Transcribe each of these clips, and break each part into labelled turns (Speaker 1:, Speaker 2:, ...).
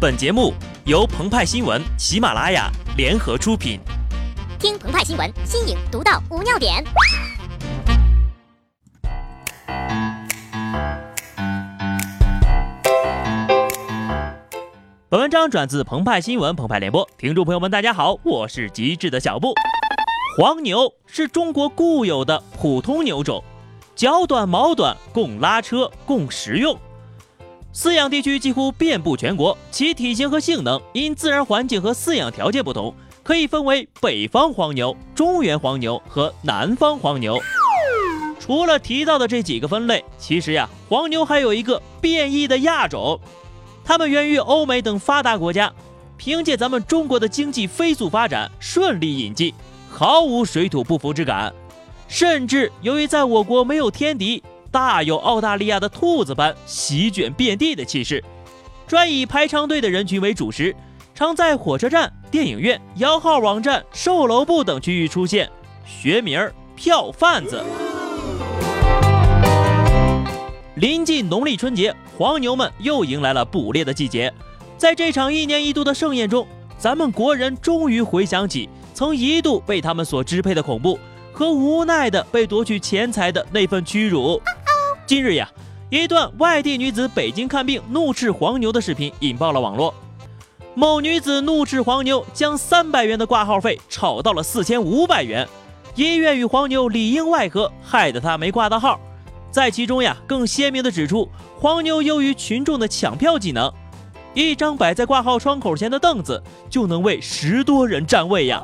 Speaker 1: 本节目由澎湃新闻、喜马拉雅联合出品。
Speaker 2: 听澎湃新闻，新颖独到，无尿点。
Speaker 1: 本文章转自澎湃新闻《澎湃联播，听众朋友们，大家好，我是极致的小布。黄牛是中国固有的普通牛种，脚短毛短，供拉车，供食用。饲养地区几乎遍布全国，其体型和性能因自然环境和饲养条件不同，可以分为北方黄牛、中原黄牛和南方黄牛。除了提到的这几个分类，其实呀，黄牛还有一个变异的亚种，它们源于欧美等发达国家，凭借咱们中国的经济飞速发展，顺利引进，毫无水土不服之感，甚至由于在我国没有天敌。大有澳大利亚的兔子般席卷遍地的气势，专以排长队的人群为主食，常在火车站、电影院、摇号网站、售楼部等区域出现。学名儿票贩子。临近农历春节，黄牛们又迎来了捕猎的季节。在这场一年一度的盛宴中，咱们国人终于回想起曾一度被他们所支配的恐怖和无奈的被夺取钱财的那份屈辱。近日呀，一段外地女子北京看病怒斥黄牛的视频引爆了网络。某女子怒斥黄牛，将三百元的挂号费炒到了四千五百元，医院与黄牛里应外合，害得她没挂到号。在其中呀，更鲜明地指出黄牛优于群众的抢票技能，一张摆在挂号窗口前的凳子就能为十多人占位呀。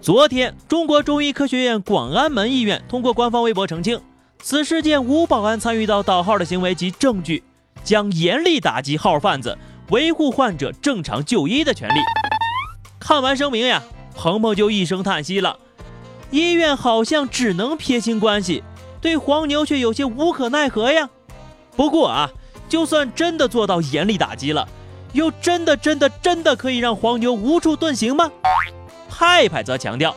Speaker 1: 昨天，中国中医科学院广安门医院通过官方微博澄清。此事件无保安参与到倒号的行为及证据，将严厉打击号贩子，维护患者正常就医的权利。看完声明呀，鹏鹏就一声叹息了。医院好像只能撇清关系，对黄牛却有些无可奈何呀。不过啊，就算真的做到严厉打击了，又真的真的真的可以让黄牛无处遁形吗？派派则强调，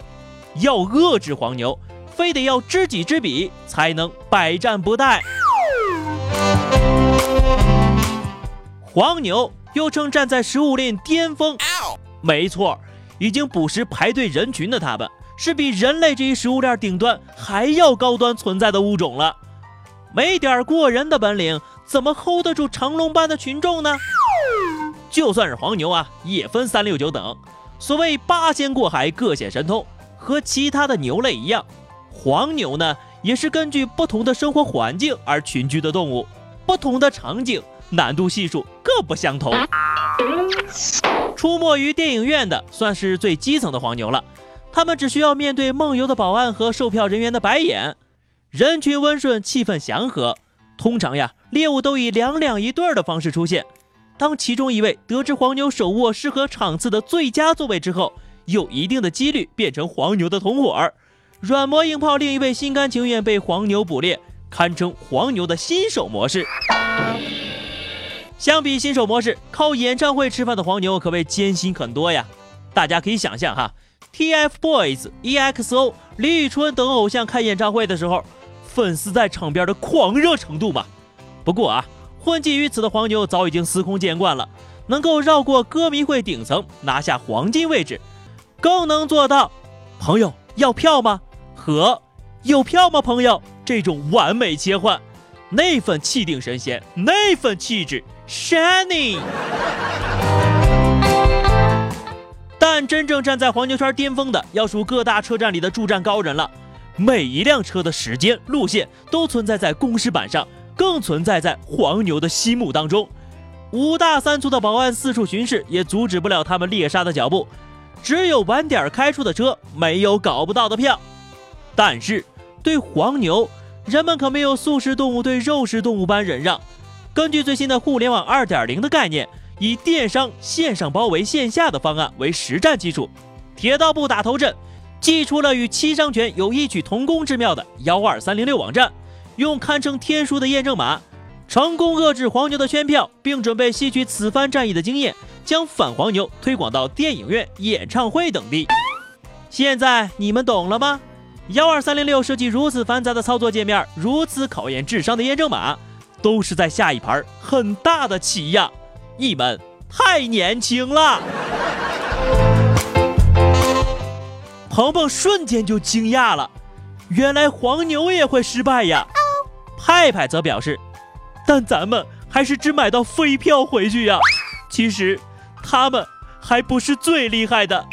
Speaker 1: 要遏制黄牛。非得要知己知彼，才能百战不殆。黄牛又称站在食物链巅峰，没错，已经捕食排队人群的它们，是比人类这一食物链顶端还要高端存在的物种了。没点过人的本领，怎么 hold 得住长龙般的群众呢？就算是黄牛啊，也分三六九等。所谓八仙过海，各显神通，和其他的牛类一样。黄牛呢，也是根据不同的生活环境而群居的动物，不同的场景难度系数各不相同。出没于电影院的算是最基层的黄牛了，他们只需要面对梦游的保安和售票人员的白眼。人群温顺，气氛祥和。通常呀，猎物都以两两一对的方式出现。当其中一位得知黄牛手握适合场次的最佳座位之后，有一定的几率变成黄牛的同伙儿。软磨硬泡，另一位心甘情愿被黄牛捕猎，堪称黄牛的新手模式。相比新手模式，靠演唱会吃饭的黄牛可谓艰辛很多呀。大家可以想象哈，TFBOYS、EXO、李宇春等偶像开演唱会的时候，粉丝在场边的狂热程度吧。不过啊，混迹于此的黄牛早已经司空见惯了，能够绕过歌迷会顶层拿下黄金位置，更能做到朋友要票吗？和有票吗，朋友？这种完美切换，那份气定神闲，那份气质，shining。但真正站在黄牛圈巅峰的，要数各大车站里的驻站高人了。每一辆车的时间、路线都存在在公示板上，更存在在黄牛的心目当中。五大三粗的保安四处巡视，也阻止不了他们猎杀的脚步。只有晚点开出的车，没有搞不到的票。但是，对黄牛，人们可没有素食动物对肉食动物般忍让。根据最新的互联网二点零的概念，以电商线上包围线下的方案为实战基础，铁道部打头阵，祭出了与七伤拳有异曲同工之妙的幺二三零六网站，用堪称天书的验证码，成功遏制黄牛的圈票，并准备吸取此番战役的经验，将反黄牛推广到电影院、演唱会等地。现在你们懂了吗？幺二三零六设计如此繁杂的操作界面，如此考验智商的验证码，都是在下一盘很大的棋呀！你们太年轻了。鹏鹏瞬间就惊讶了，原来黄牛也会失败呀。派派则表示，但咱们还是只买到飞票回去呀。其实他们还不是最厉害的，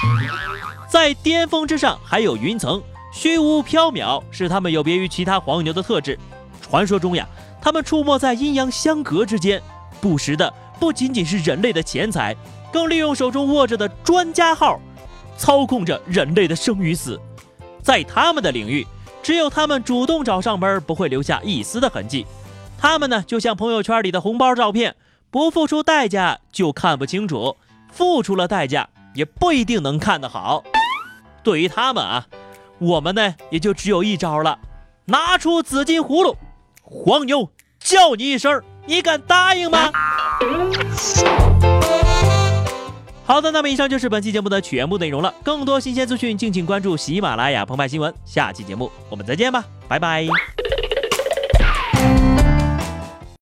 Speaker 1: 在巅峰之上还有云层，虚无缥缈是他们有别于其他黄牛的特质。传说中呀，他们出没在阴阳相隔之间，捕食的不仅仅是人类的钱财，更利用手中握着的专家号，操控着人类的生与死。在他们的领域，只有他们主动找上门，不会留下一丝的痕迹。他们呢，就像朋友圈里的红包照片，不付出代价就看不清楚，付出了代价也不一定能看得好。对于他们啊，我们呢也就只有一招了，拿出紫金葫芦。黄牛叫你一声，你敢答应吗？好的，那么以上就是本期节目的全部内容了。更多新鲜资讯，敬请关注喜马拉雅澎湃新闻。下期节目我们再见吧，拜拜。